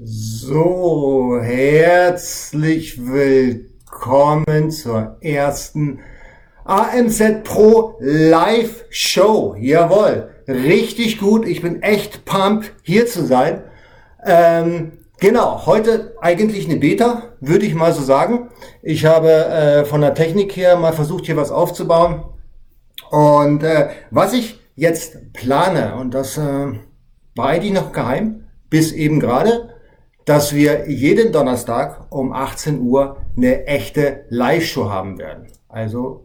So, herzlich willkommen zur ersten AMZ Pro Live Show. Jawohl, richtig gut. Ich bin echt pumped, hier zu sein. Ähm, genau, heute eigentlich eine Beta, würde ich mal so sagen. Ich habe äh, von der Technik her mal versucht, hier was aufzubauen. Und äh, was ich jetzt plane, und das äh, war eigentlich noch geheim, bis eben gerade, dass wir jeden Donnerstag um 18 Uhr eine echte Live-Show haben werden. Also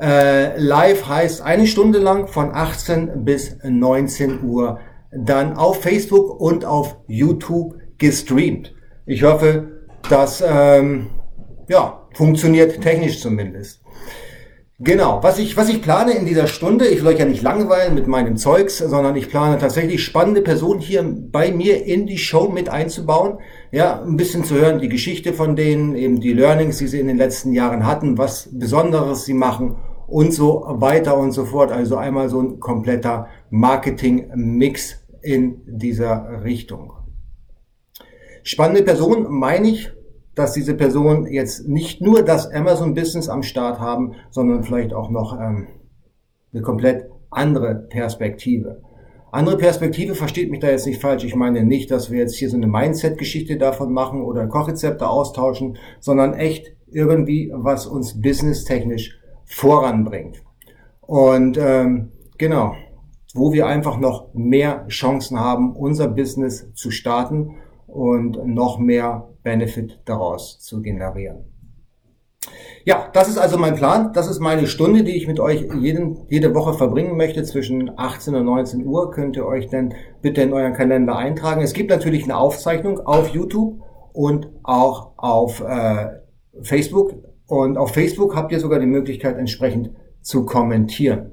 äh, live heißt eine Stunde lang von 18 bis 19 Uhr dann auf Facebook und auf YouTube gestreamt. Ich hoffe, das ähm, ja, funktioniert technisch zumindest. Genau, was ich, was ich plane in dieser Stunde, ich will euch ja nicht langweilen mit meinem Zeugs, sondern ich plane tatsächlich spannende Personen hier bei mir in die Show mit einzubauen. Ja, ein bisschen zu hören, die Geschichte von denen, eben die Learnings, die sie in den letzten Jahren hatten, was Besonderes sie machen und so weiter und so fort. Also einmal so ein kompletter Marketing-Mix in dieser Richtung. Spannende Person meine ich dass diese Personen jetzt nicht nur das Amazon-Business am Start haben, sondern vielleicht auch noch ähm, eine komplett andere Perspektive. Andere Perspektive versteht mich da jetzt nicht falsch. Ich meine nicht, dass wir jetzt hier so eine Mindset-Geschichte davon machen oder Kochrezepte austauschen, sondern echt irgendwie, was uns businesstechnisch voranbringt. Und ähm, genau, wo wir einfach noch mehr Chancen haben, unser Business zu starten und noch mehr Benefit daraus zu generieren. Ja, das ist also mein Plan. Das ist meine Stunde, die ich mit euch jeden, jede Woche verbringen möchte. Zwischen 18 und 19 Uhr könnt ihr euch dann bitte in euren Kalender eintragen. Es gibt natürlich eine Aufzeichnung auf YouTube und auch auf äh, Facebook. Und auf Facebook habt ihr sogar die Möglichkeit, entsprechend zu kommentieren.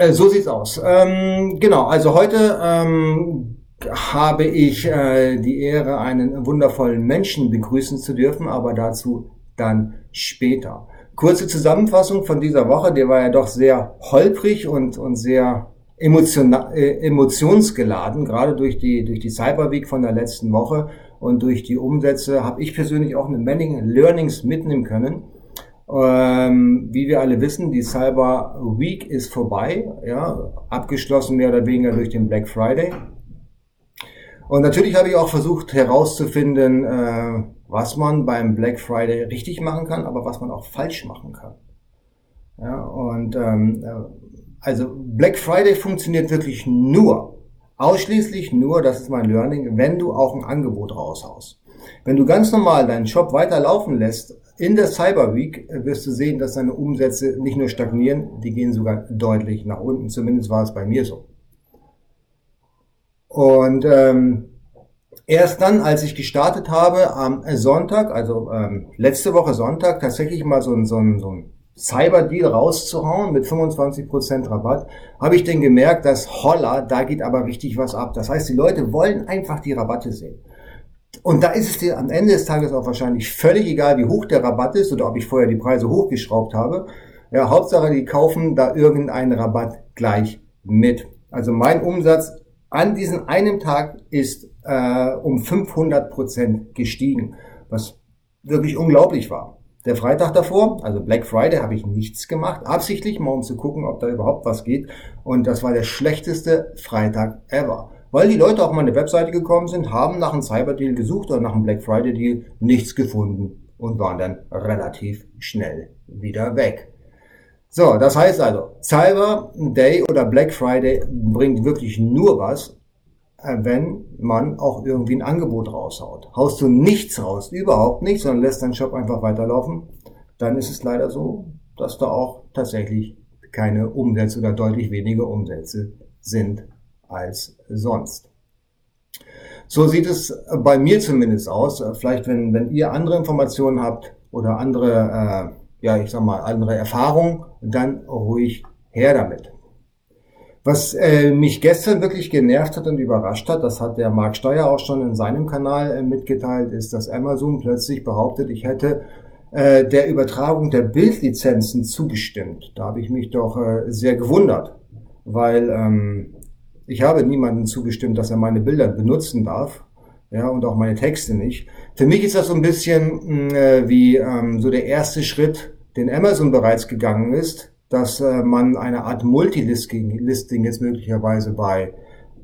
Äh, so sieht's aus. Ähm, genau, also heute ähm, habe ich äh, die Ehre, einen wundervollen Menschen begrüßen zu dürfen, aber dazu dann später. Kurze Zusammenfassung von dieser Woche, der war ja doch sehr holprig und, und sehr emotion, äh, emotionsgeladen, gerade durch die, durch die Cyber Week von der letzten Woche und durch die Umsätze habe ich persönlich auch eine Menge Learnings mitnehmen können. Ähm, wie wir alle wissen, die Cyber Week ist vorbei, ja, abgeschlossen mehr oder weniger durch den Black Friday. Und natürlich habe ich auch versucht herauszufinden, äh, was man beim Black Friday richtig machen kann, aber was man auch falsch machen kann. Ja, und ähm, äh, also Black Friday funktioniert wirklich nur, ausschließlich nur, das ist mein Learning, wenn du auch ein Angebot raushaust. Wenn du ganz normal deinen Shop weiterlaufen lässt, in der Cyber Week wirst du sehen, dass deine Umsätze nicht nur stagnieren, die gehen sogar deutlich nach unten. Zumindest war es bei mir so. Und ähm, erst dann, als ich gestartet habe am Sonntag, also ähm, letzte Woche Sonntag, tatsächlich mal so ein, so ein, so ein Cyber-Deal rauszuhauen mit 25% Rabatt, habe ich denn gemerkt, dass holla, da geht aber richtig was ab. Das heißt, die Leute wollen einfach die Rabatte sehen. Und da ist es dir am Ende des Tages auch wahrscheinlich völlig egal, wie hoch der Rabatt ist oder ob ich vorher die Preise hochgeschraubt habe. Ja, Hauptsache, die kaufen da irgendeinen Rabatt gleich mit. Also mein Umsatz an diesem einen Tag ist äh, um 500 Prozent gestiegen, was wirklich unglaublich war. Der Freitag davor, also Black Friday, habe ich nichts gemacht, absichtlich mal um zu gucken, ob da überhaupt was geht. Und das war der schlechteste Freitag ever. Weil die Leute auf meine Webseite gekommen sind, haben nach einem Cyberdeal gesucht oder nach einem Black Friday Deal nichts gefunden und waren dann relativ schnell wieder weg. So, das heißt also, Cyber Day oder Black Friday bringt wirklich nur was, äh, wenn man auch irgendwie ein Angebot raushaut. Haust du nichts raus, überhaupt nichts, sondern lässt deinen Shop einfach weiterlaufen, dann ist es leider so, dass da auch tatsächlich keine Umsätze oder deutlich weniger Umsätze sind als sonst. So sieht es bei mir zumindest aus. Vielleicht, wenn, wenn ihr andere Informationen habt oder andere äh, ja, ich sag mal, andere Erfahrung, dann ruhig her damit. Was äh, mich gestern wirklich genervt hat und überrascht hat, das hat der Marc Steuer auch schon in seinem Kanal äh, mitgeteilt, ist, dass Amazon plötzlich behauptet, ich hätte äh, der Übertragung der Bildlizenzen zugestimmt. Da habe ich mich doch äh, sehr gewundert, weil ähm, Ich habe niemandem zugestimmt, dass er meine Bilder benutzen darf. Ja, und auch meine Texte nicht. Für mich ist das so ein bisschen mm, äh, wie ähm, so der erste Schritt, den Amazon bereits gegangen ist, dass äh, man eine Art Multilisting Listing jetzt möglicherweise bei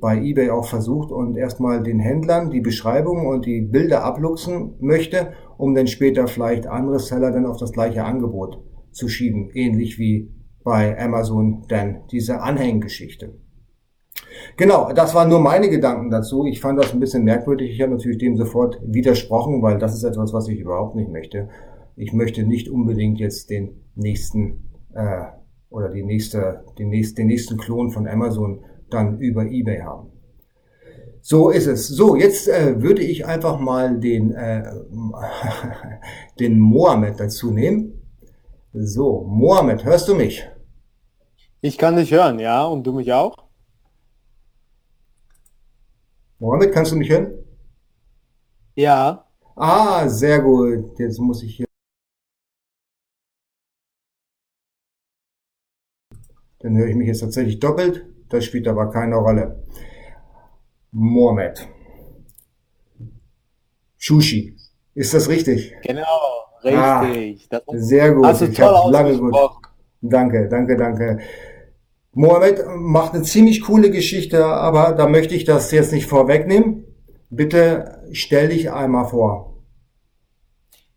bei eBay auch versucht und erstmal den Händlern die Beschreibung und die Bilder abluchsen möchte, um dann später vielleicht andere Seller dann auf das gleiche Angebot zu schieben, ähnlich wie bei Amazon dann diese Anhänggeschichte. Genau, das waren nur meine Gedanken dazu. Ich fand das ein bisschen merkwürdig. Ich habe natürlich dem sofort widersprochen, weil das ist etwas, was ich überhaupt nicht möchte. Ich möchte nicht unbedingt jetzt den nächsten äh, oder die nächste, den, nächsten, den nächsten Klon von Amazon dann über eBay haben. So ist es. So, jetzt äh, würde ich einfach mal den, äh, den Mohammed dazu nehmen. So, Mohammed, hörst du mich? Ich kann dich hören, ja, und du mich auch? Mohammed, kannst du mich hören? Ja. Ah, sehr gut. Jetzt muss ich hier. Dann höre ich mich jetzt tatsächlich doppelt. Das spielt aber keine Rolle. Mohamed. Sushi. Ist das richtig? Genau, richtig. Ah, sehr gut. Hast du ich toll lange gut. Danke, danke, danke. Mohamed macht eine ziemlich coole Geschichte, aber da möchte ich das jetzt nicht vorwegnehmen. Bitte stell dich einmal vor.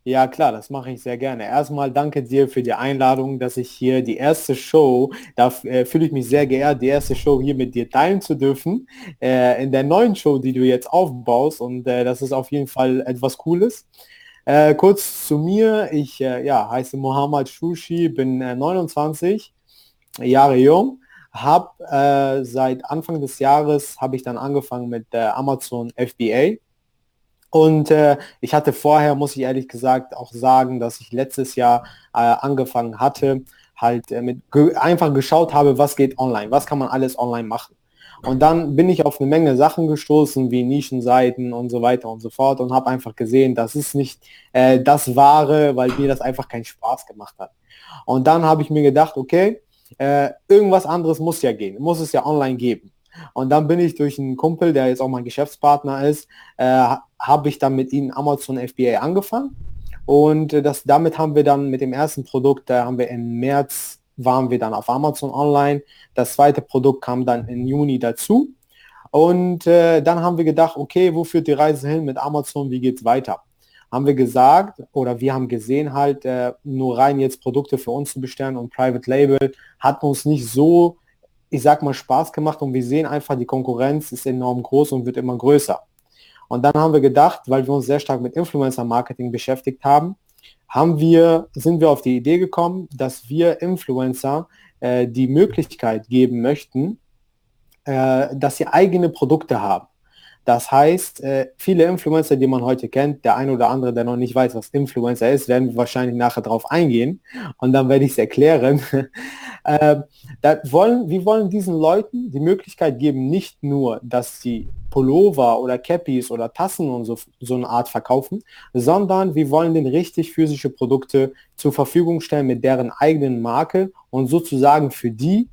Ja, klar, das mache ich sehr gerne. Erstmal danke dir für die Einladung, dass ich hier die erste Show, da äh, fühle ich mich sehr geehrt, die erste Show hier mit dir teilen zu dürfen, äh, in der neuen Show, die du jetzt aufbaust und äh, das ist auf jeden Fall etwas Cooles. Äh, kurz zu mir, ich äh, ja, heiße Mohammad Shushi, bin 29 äh, Jahre jung, habe seit Anfang des Jahres, habe ich dann angefangen mit Amazon FBA und äh, ich hatte vorher, muss ich ehrlich gesagt auch sagen, dass ich letztes Jahr äh, angefangen hatte, halt äh, mit ge einfach geschaut habe, was geht online, was kann man alles online machen. Und dann bin ich auf eine Menge Sachen gestoßen, wie Nischenseiten und so weiter und so fort und habe einfach gesehen, das ist nicht äh, das Wahre, weil mir das einfach keinen Spaß gemacht hat. Und dann habe ich mir gedacht, okay, äh, irgendwas anderes muss ja gehen, muss es ja online geben. Und dann bin ich durch einen Kumpel, der jetzt auch mein Geschäftspartner ist, äh, habe ich dann mit ihnen Amazon FBA angefangen. Und äh, das, damit haben wir dann mit dem ersten Produkt, da haben wir im März, waren wir dann auf Amazon Online. Das zweite Produkt kam dann im Juni dazu. Und äh, dann haben wir gedacht, okay, wo führt die Reise hin mit Amazon, wie geht es weiter? Haben wir gesagt oder wir haben gesehen halt, äh, nur rein jetzt Produkte für uns zu bestellen und Private Label hat uns nicht so, ich sag mal, Spaß gemacht und wir sehen einfach, die Konkurrenz ist enorm groß und wird immer größer. Und dann haben wir gedacht, weil wir uns sehr stark mit Influencer-Marketing beschäftigt haben, haben wir, sind wir auf die Idee gekommen, dass wir Influencer äh, die Möglichkeit geben möchten, äh, dass sie eigene Produkte haben. Das heißt, äh, viele Influencer, die man heute kennt, der eine oder andere, der noch nicht weiß, was Influencer ist, werden wahrscheinlich nachher darauf eingehen und dann werde ich es erklären. äh, wollen, wir wollen diesen Leuten die Möglichkeit geben, nicht nur, dass sie Pullover oder Cappies oder Tassen und so, so eine Art verkaufen, sondern wir wollen den richtig physische Produkte zur Verfügung stellen mit deren eigenen Marke und sozusagen für die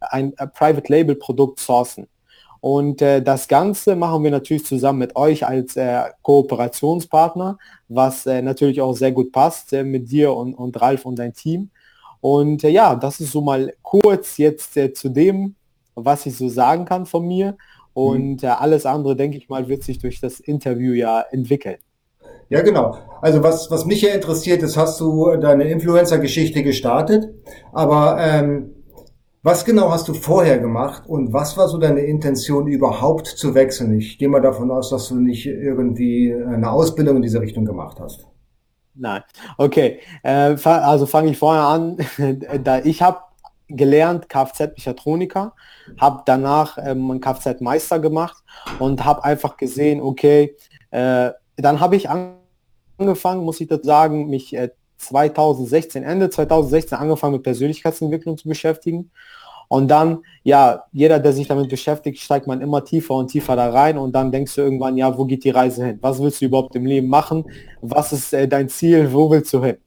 ein Private Label Produkt sourcen. Und äh, das Ganze machen wir natürlich zusammen mit euch als äh, Kooperationspartner, was äh, natürlich auch sehr gut passt äh, mit dir und, und Ralf und dein Team. Und äh, ja, das ist so mal kurz jetzt äh, zu dem, was ich so sagen kann von mir. Und mhm. alles andere, denke ich mal, wird sich durch das Interview ja entwickeln. Ja, genau. Also was, was mich ja interessiert ist, hast du deine Influencer-Geschichte gestartet, aber ähm, was genau hast du vorher gemacht und was war so deine Intention überhaupt zu wechseln? Ich gehe mal davon aus, dass du nicht irgendwie eine Ausbildung in diese Richtung gemacht hast. Nein. Okay. Äh, also fange ich vorher an. ich habe gelernt Kfz-Mechatroniker, habe danach ähm, einen Kfz-Meister gemacht und habe einfach gesehen, okay, äh, dann habe ich angefangen, muss ich das sagen, mich äh, 2016, Ende 2016 angefangen mit Persönlichkeitsentwicklung zu beschäftigen. Und dann, ja, jeder, der sich damit beschäftigt, steigt man immer tiefer und tiefer da rein und dann denkst du irgendwann, ja, wo geht die Reise hin? Was willst du überhaupt im Leben machen? Was ist äh, dein Ziel? Wo willst du hin?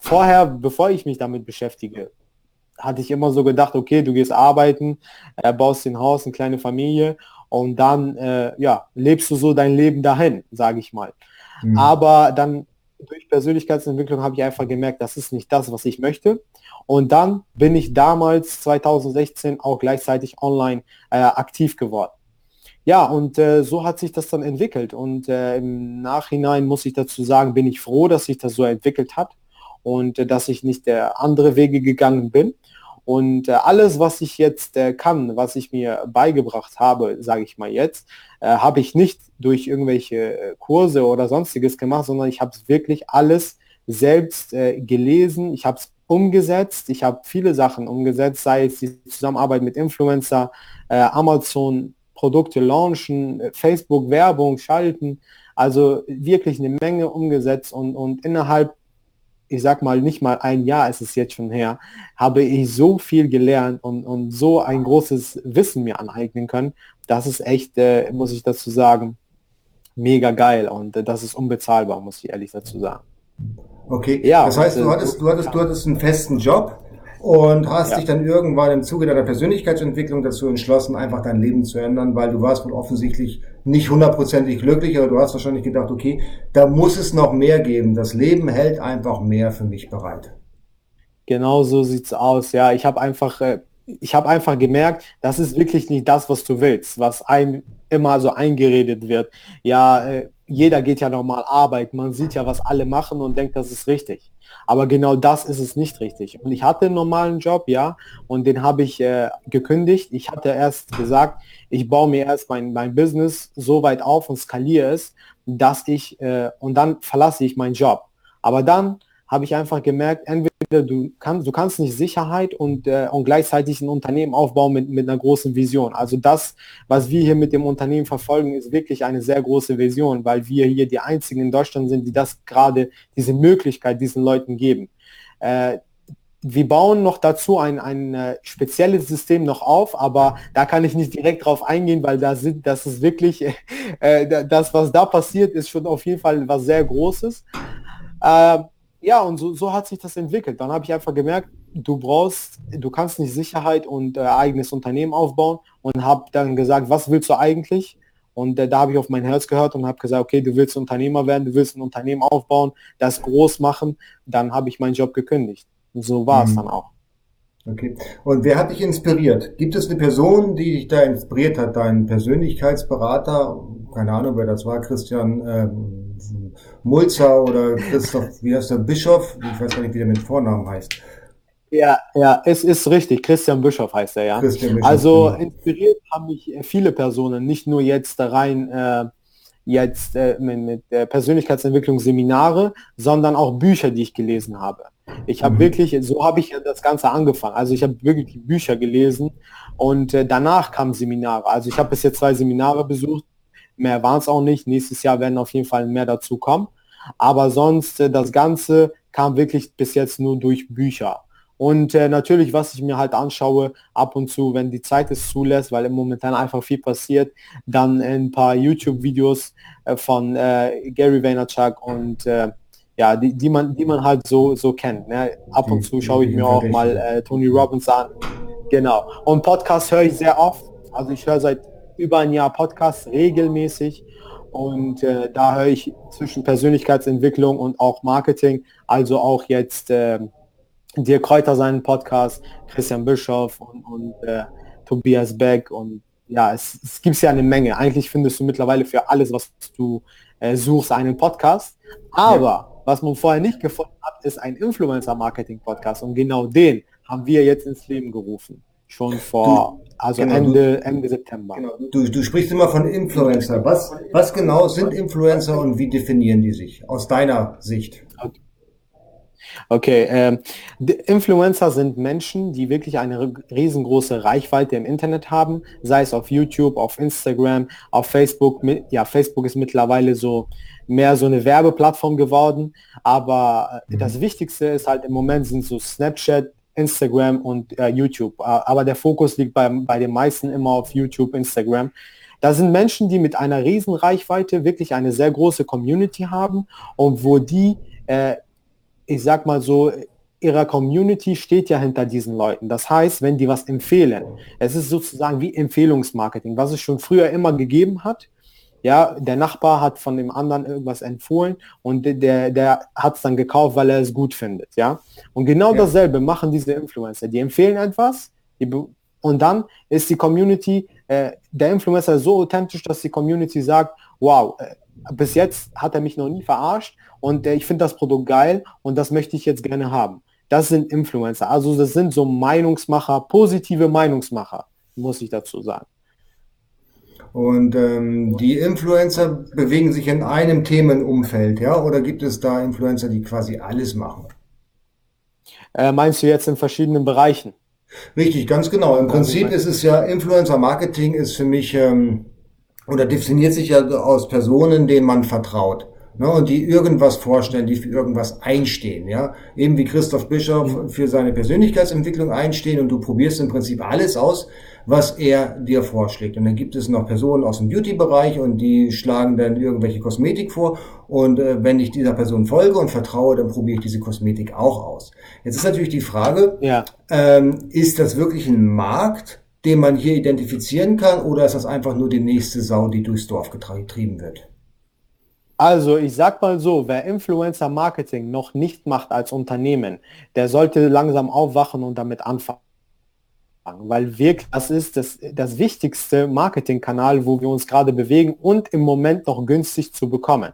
Vorher, bevor ich mich damit beschäftige, hatte ich immer so gedacht, okay, du gehst arbeiten, äh, baust ein Haus, eine kleine Familie und dann äh, ja, lebst du so dein Leben dahin, sage ich mal. Mhm. Aber dann Persönlichkeitsentwicklung habe ich einfach gemerkt, das ist nicht das, was ich möchte. Und dann bin ich damals 2016 auch gleichzeitig online äh, aktiv geworden. Ja, und äh, so hat sich das dann entwickelt. Und äh, im Nachhinein muss ich dazu sagen, bin ich froh, dass sich das so entwickelt hat und äh, dass ich nicht der andere Wege gegangen bin. Und äh, alles, was ich jetzt äh, kann, was ich mir beigebracht habe, sage ich mal jetzt, äh, habe ich nicht durch irgendwelche Kurse oder sonstiges gemacht, sondern ich habe es wirklich alles selbst gelesen. Ich habe es umgesetzt. Ich habe viele Sachen umgesetzt, sei es die Zusammenarbeit mit Influencer, äh, Amazon Produkte launchen, Facebook Werbung schalten. Also wirklich eine Menge umgesetzt und, und innerhalb ich sag mal, nicht mal ein Jahr ist es jetzt schon her, habe ich so viel gelernt und, und so ein großes Wissen mir aneignen können. Das ist echt, äh, muss ich dazu sagen, mega geil und äh, das ist unbezahlbar, muss ich ehrlich dazu sagen. Okay, ja, das heißt, du hattest, du hattest, du hattest einen festen Job und hast ja. dich dann irgendwann im Zuge deiner Persönlichkeitsentwicklung dazu entschlossen, einfach dein Leben zu ändern, weil du warst wohl offensichtlich nicht hundertprozentig glücklich, aber du hast wahrscheinlich gedacht, okay, da muss es noch mehr geben. Das Leben hält einfach mehr für mich bereit. Genau so sieht's aus. Ja, ich habe einfach, äh, ich habe einfach gemerkt, das ist wirklich nicht das, was du willst, was einem immer so eingeredet wird. Ja, äh, jeder geht ja normal arbeiten, man sieht ja, was alle machen und denkt, das ist richtig. Aber genau das ist es nicht richtig. Und ich hatte einen normalen Job, ja, und den habe ich äh, gekündigt. Ich hatte erst gesagt, ich baue mir erst mein, mein Business so weit auf und skaliere es, dass ich, äh, und dann verlasse ich meinen Job. Aber dann habe ich einfach gemerkt, entweder du kannst, du kannst nicht Sicherheit und, äh, und gleichzeitig ein Unternehmen aufbauen mit, mit einer großen Vision. Also das, was wir hier mit dem Unternehmen verfolgen, ist wirklich eine sehr große Vision, weil wir hier die einzigen in Deutschland sind, die das gerade, diese Möglichkeit diesen Leuten geben. Äh, wir bauen noch dazu ein, ein äh, spezielles System noch auf, aber da kann ich nicht direkt drauf eingehen, weil da das ist wirklich, äh, das, was da passiert, ist schon auf jeden Fall was sehr Großes. Äh, ja, und so, so hat sich das entwickelt. Dann habe ich einfach gemerkt, du brauchst, du kannst nicht Sicherheit und äh, eigenes Unternehmen aufbauen und habe dann gesagt, was willst du eigentlich? Und äh, da habe ich auf mein Herz gehört und habe gesagt, okay, du willst Unternehmer werden, du willst ein Unternehmen aufbauen, das groß machen. Dann habe ich meinen Job gekündigt. Und so war es mhm. dann auch. Okay. Und wer hat dich inspiriert? Gibt es eine Person, die dich da inspiriert hat? Dein Persönlichkeitsberater? Keine Ahnung, wer das war, Christian ähm, Mulzer oder Christoph, wie heißt der, Bischof? Ich weiß gar nicht, wie der mit Vornamen heißt. Ja, ja, es ist richtig. Christian Bischof heißt er, ja. Bischof, also genau. inspiriert haben mich viele Personen, nicht nur jetzt da rein äh, jetzt äh, mit, mit äh, Persönlichkeitsentwicklung Seminare, sondern auch Bücher, die ich gelesen habe. Ich habe mhm. wirklich, so habe ich das Ganze angefangen. Also ich habe wirklich Bücher gelesen und äh, danach kamen Seminare. Also ich habe bis jetzt zwei Seminare besucht, mehr waren es auch nicht. Nächstes Jahr werden auf jeden Fall mehr dazu kommen. Aber sonst, äh, das Ganze kam wirklich bis jetzt nur durch Bücher. Und äh, natürlich, was ich mir halt anschaue, ab und zu, wenn die Zeit es zulässt, weil im Momentan einfach viel passiert, dann ein paar YouTube-Videos äh, von äh, Gary Vaynerchuk und äh, ja, die, die man, die man halt so, so kennt. Ne? Ab und zu schaue ich mir auch mal äh, Tony Robbins an. Genau. Und Podcast höre ich sehr oft. Also ich höre seit über ein Jahr Podcast regelmäßig. Und äh, da höre ich zwischen Persönlichkeitsentwicklung und auch Marketing, also auch jetzt äh, Dirk Kräuter seinen Podcast, Christian Bischoff und, und äh, Tobias Beck und ja, es, es gibt ja eine Menge. Eigentlich findest du mittlerweile für alles, was du äh, suchst, einen Podcast. Aber ja. was man vorher nicht gefunden hat, ist ein Influencer-Marketing-Podcast. Und genau den haben wir jetzt ins Leben gerufen. Schon vor, also genau, Ende, Ende September. Genau. Du, du sprichst immer von Influencer. Was, was genau sind Influencer und wie definieren die sich aus deiner Sicht? Okay. Okay, ähm, Influencer sind Menschen, die wirklich eine riesengroße Reichweite im Internet haben, sei es auf YouTube, auf Instagram, auf Facebook. Ja, Facebook ist mittlerweile so mehr so eine Werbeplattform geworden, aber äh, mhm. das Wichtigste ist halt im Moment sind so Snapchat, Instagram und äh, YouTube. Aber der Fokus liegt bei, bei den meisten immer auf YouTube, Instagram. Da sind Menschen, die mit einer riesen Reichweite wirklich eine sehr große Community haben und wo die äh, ich sag mal so, ihrer Community steht ja hinter diesen Leuten. Das heißt, wenn die was empfehlen, es ist sozusagen wie Empfehlungsmarketing, was es schon früher immer gegeben hat. Ja, der Nachbar hat von dem anderen irgendwas empfohlen und der, der hat es dann gekauft, weil er es gut findet. Ja, und genau ja. dasselbe machen diese Influencer. Die empfehlen etwas die, und dann ist die Community, äh, der Influencer so authentisch, dass die Community sagt, wow, äh, bis jetzt hat er mich noch nie verarscht und äh, ich finde das Produkt geil und das möchte ich jetzt gerne haben. Das sind Influencer. Also das sind so Meinungsmacher, positive Meinungsmacher, muss ich dazu sagen. Und ähm, die Influencer bewegen sich in einem Themenumfeld, ja? Oder gibt es da Influencer, die quasi alles machen? Äh, meinst du jetzt in verschiedenen Bereichen? Richtig, ganz genau. Im Prinzip ist es ja, Influencer Marketing ist für mich ähm, oder definiert sich ja aus Personen, denen man vertraut. Ne, und die irgendwas vorstellen, die für irgendwas einstehen, ja. Eben wie Christoph Bischof für seine Persönlichkeitsentwicklung einstehen und du probierst im Prinzip alles aus, was er dir vorschlägt. Und dann gibt es noch Personen aus dem Beauty-Bereich und die schlagen dann irgendwelche Kosmetik vor. Und äh, wenn ich dieser Person folge und vertraue, dann probiere ich diese Kosmetik auch aus. Jetzt ist natürlich die Frage, ja. ähm, ist das wirklich ein Markt, den man hier identifizieren kann, oder ist das einfach nur die nächste Sau, die durchs Dorf getrieben wird? Also ich sag mal so, wer Influencer Marketing noch nicht macht als Unternehmen, der sollte langsam aufwachen und damit anfangen. Weil wirklich, das ist das, das wichtigste Marketingkanal, wo wir uns gerade bewegen und im Moment noch günstig zu bekommen.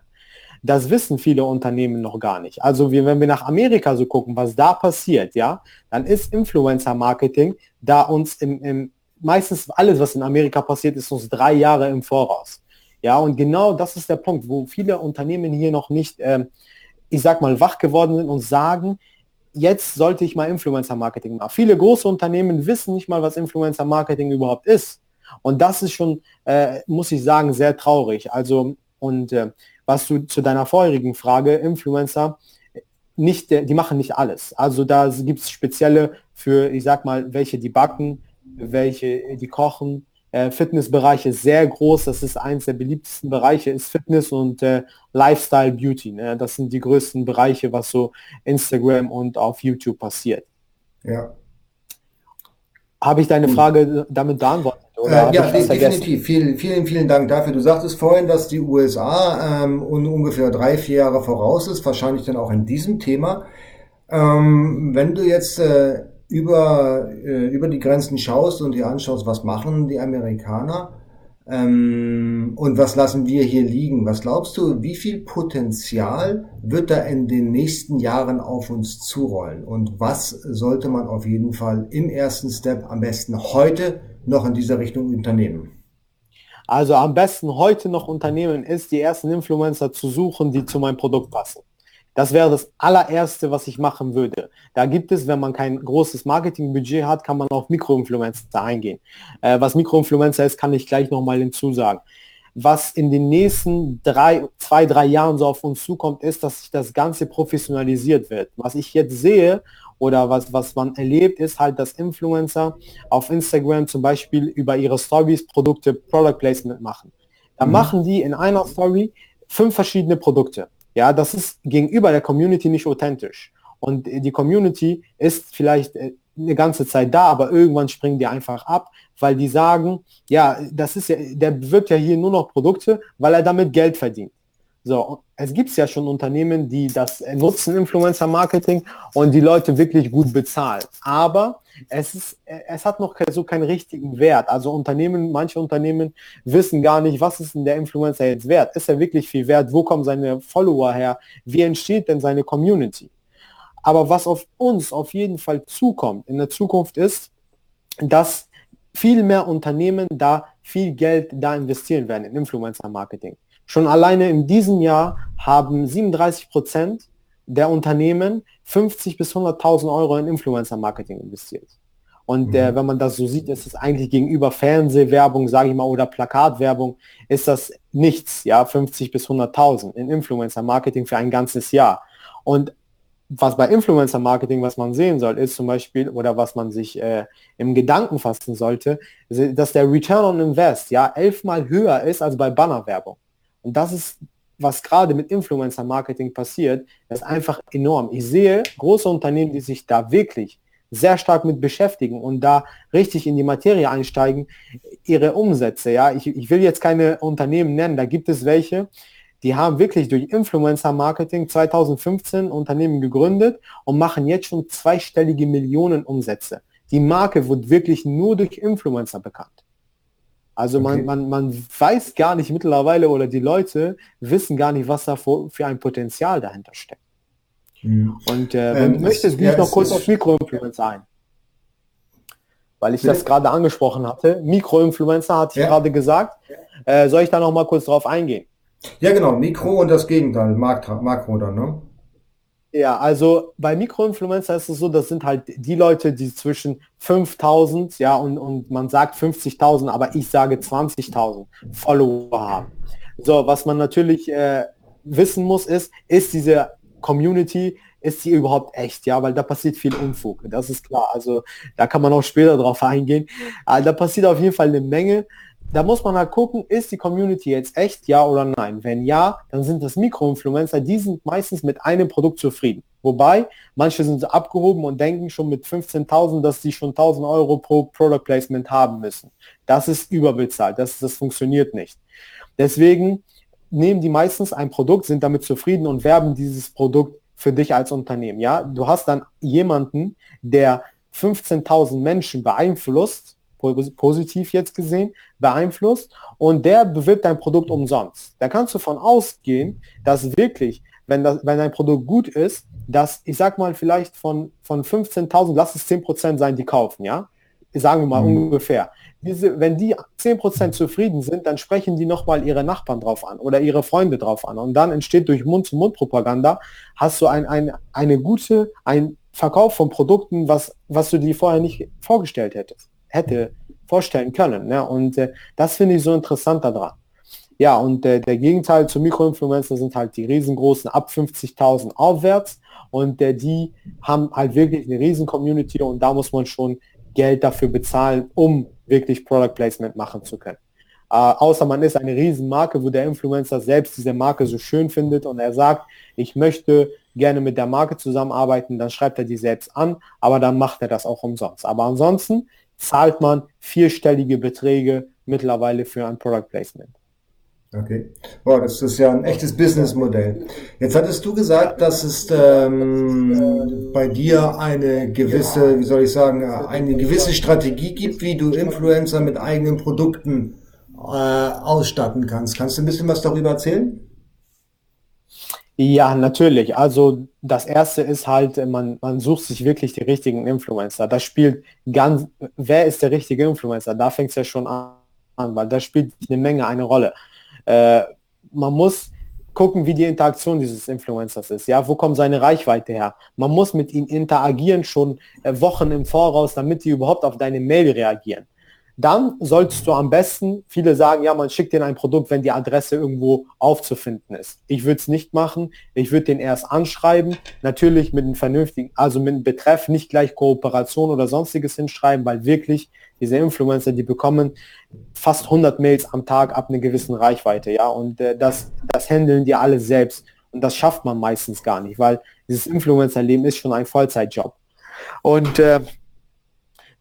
Das wissen viele Unternehmen noch gar nicht. Also wir, wenn wir nach Amerika so gucken, was da passiert, ja, dann ist Influencer Marketing da uns im, im meistens alles, was in Amerika passiert, ist uns drei Jahre im Voraus. Ja, und genau das ist der Punkt, wo viele Unternehmen hier noch nicht, ähm, ich sag mal, wach geworden sind und sagen, jetzt sollte ich mal Influencer-Marketing machen. Viele große Unternehmen wissen nicht mal, was Influencer-Marketing überhaupt ist. Und das ist schon, äh, muss ich sagen, sehr traurig. Also, und äh, was du zu deiner vorherigen Frage, Influencer, nicht, die machen nicht alles. Also da gibt es spezielle für, ich sag mal, welche die backen, welche die kochen, äh, Fitnessbereich ist sehr groß. Das ist eines der beliebtesten Bereiche, ist Fitness und äh, Lifestyle Beauty. Ne? Das sind die größten Bereiche, was so Instagram und auf YouTube passiert. Ja. Habe ich deine Frage damit beantwortet? Äh, ja, definitiv. Vielen, vielen, vielen Dank dafür. Du sagtest vorhin, dass die USA ähm, ungefähr drei, vier Jahre voraus ist, wahrscheinlich dann auch in diesem Thema. Ähm, wenn du jetzt äh, über, äh, über die Grenzen schaust und dir anschaust, was machen die Amerikaner ähm, und was lassen wir hier liegen, was glaubst du, wie viel Potenzial wird da in den nächsten Jahren auf uns zurollen und was sollte man auf jeden Fall im ersten Step am besten heute noch in dieser Richtung unternehmen? Also am besten heute noch unternehmen ist, die ersten Influencer zu suchen, die zu meinem Produkt passen. Das wäre das allererste, was ich machen würde. Da gibt es, wenn man kein großes Marketingbudget hat, kann man auf Mikroinfluencer eingehen. Äh, was Mikroinfluencer ist, kann ich gleich nochmal hinzusagen. Was in den nächsten drei, zwei, drei Jahren so auf uns zukommt, ist, dass sich das Ganze professionalisiert wird. Was ich jetzt sehe oder was, was man erlebt, ist halt, dass Influencer auf Instagram zum Beispiel über ihre Stories Produkte, Product Placement machen. Da mhm. machen die in einer Story fünf verschiedene Produkte. Ja, das ist gegenüber der Community nicht authentisch. Und die Community ist vielleicht äh, eine ganze Zeit da, aber irgendwann springen die einfach ab, weil die sagen, ja, das ist ja, der bewirbt ja hier nur noch Produkte, weil er damit Geld verdient. So, es gibt ja schon Unternehmen, die das nutzen, Influencer Marketing, und die Leute wirklich gut bezahlen. Aber es, ist, es hat noch so keinen richtigen Wert. Also Unternehmen, manche Unternehmen wissen gar nicht, was ist denn der Influencer jetzt wert? Ist er wirklich viel wert? Wo kommen seine Follower her? Wie entsteht denn seine Community? Aber was auf uns auf jeden Fall zukommt in der Zukunft ist, dass viel mehr Unternehmen da viel Geld da investieren werden in Influencer Marketing. Schon alleine in diesem Jahr haben 37 Prozent der Unternehmen 50 bis 100.000 Euro in Influencer-Marketing investiert. Und mhm. äh, wenn man das so sieht, ist es eigentlich gegenüber Fernsehwerbung, sage ich mal, oder Plakatwerbung, ist das nichts, ja, 50 bis 100.000 in Influencer-Marketing für ein ganzes Jahr. Und was bei Influencer-Marketing, was man sehen soll, ist zum Beispiel, oder was man sich äh, im Gedanken fassen sollte, dass der Return on Invest ja elfmal höher ist als bei Bannerwerbung. Und das ist was gerade mit Influencer-Marketing passiert, ist einfach enorm. Ich sehe große Unternehmen, die sich da wirklich sehr stark mit beschäftigen und da richtig in die Materie einsteigen, ihre Umsätze. Ja, ich, ich will jetzt keine Unternehmen nennen, da gibt es welche, die haben wirklich durch Influencer-Marketing 2015 Unternehmen gegründet und machen jetzt schon zweistellige Millionen Umsätze. Die Marke wird wirklich nur durch Influencer bekannt. Also okay. man, man, man weiß gar nicht mittlerweile oder die Leute wissen gar nicht, was da für, für ein Potenzial dahinter steckt. Mhm. Und äh, wenn ähm, du möchtest, gehe ich noch kurz auf Mikroinfluencer ein. Weil ich das gerade angesprochen hatte. Mikroinfluencer hatte ich gerade gesagt. Äh, soll ich da noch mal kurz drauf eingehen? Ja, genau. Mikro und das Gegenteil. Makro dann, ne? Ja, also bei Mikroinfluencer ist es so, das sind halt die Leute, die zwischen 5000, ja, und, und man sagt 50.000, aber ich sage 20.000 Follower haben. So, was man natürlich äh, wissen muss, ist, ist diese Community, ist sie überhaupt echt, ja, weil da passiert viel Unfug, das ist klar. Also da kann man auch später drauf eingehen. Aber da passiert auf jeden Fall eine Menge da muss man halt gucken, ist die Community jetzt echt, ja oder nein? Wenn ja, dann sind das Mikroinfluencer, die sind meistens mit einem Produkt zufrieden. Wobei, manche sind so abgehoben und denken schon mit 15.000, dass sie schon 1.000 Euro pro Product Placement haben müssen. Das ist überbezahlt, das, das funktioniert nicht. Deswegen nehmen die meistens ein Produkt, sind damit zufrieden und werben dieses Produkt für dich als Unternehmen. Ja, du hast dann jemanden, der 15.000 Menschen beeinflusst positiv jetzt gesehen, beeinflusst und der bewirbt dein Produkt umsonst. Da kannst du von ausgehen, dass wirklich, wenn, das, wenn dein Produkt gut ist, dass, ich sag mal, vielleicht von, von 15.000, lass es 10% sein, die kaufen, ja? Sagen wir mal mhm. ungefähr. Diese, wenn die 10% zufrieden sind, dann sprechen die nochmal ihre Nachbarn drauf an oder ihre Freunde drauf an. Und dann entsteht durch Mund-zu-Mund-Propaganda, hast du ein, ein, eine gute, ein Verkauf von Produkten, was, was du dir vorher nicht vorgestellt hättest hätte vorstellen können. Ne? Und äh, das finde ich so interessant daran. Ja, und äh, der Gegenteil zu Mikroinfluencer sind halt die riesengroßen ab 50.000 aufwärts und äh, die haben halt wirklich eine riesen Community und da muss man schon Geld dafür bezahlen, um wirklich Product Placement machen zu können. Äh, außer man ist eine Riesenmarke, wo der Influencer selbst diese Marke so schön findet und er sagt, ich möchte gerne mit der Marke zusammenarbeiten, dann schreibt er die selbst an, aber dann macht er das auch umsonst. Aber ansonsten zahlt man vierstellige Beträge mittlerweile für ein Product Placement. Okay. Boah, das ist ja ein echtes Businessmodell. Jetzt hattest du gesagt, dass es ähm, bei dir eine gewisse, wie soll ich sagen, eine gewisse Strategie gibt, wie du Influencer mit eigenen Produkten äh, ausstatten kannst. Kannst du ein bisschen was darüber erzählen? Ja, natürlich. Also das erste ist halt, man, man sucht sich wirklich die richtigen Influencer. Das spielt ganz, wer ist der richtige Influencer? Da fängt es ja schon an, weil da spielt eine Menge eine Rolle. Äh, man muss gucken, wie die Interaktion dieses Influencers ist. Ja, wo kommt seine Reichweite her? Man muss mit ihm interagieren schon äh, Wochen im Voraus, damit die überhaupt auf deine Mail reagieren dann solltest du am besten, viele sagen, ja, man schickt dir ein Produkt, wenn die Adresse irgendwo aufzufinden ist. Ich würde es nicht machen. Ich würde den erst anschreiben, natürlich mit einem vernünftigen, also mit einem Betreff, nicht gleich Kooperation oder sonstiges hinschreiben, weil wirklich diese Influencer, die bekommen fast 100 Mails am Tag ab einer gewissen Reichweite, ja, und äh, das, das handeln die alle selbst. Und das schafft man meistens gar nicht, weil dieses Influencer-Leben ist schon ein Vollzeitjob. Und äh,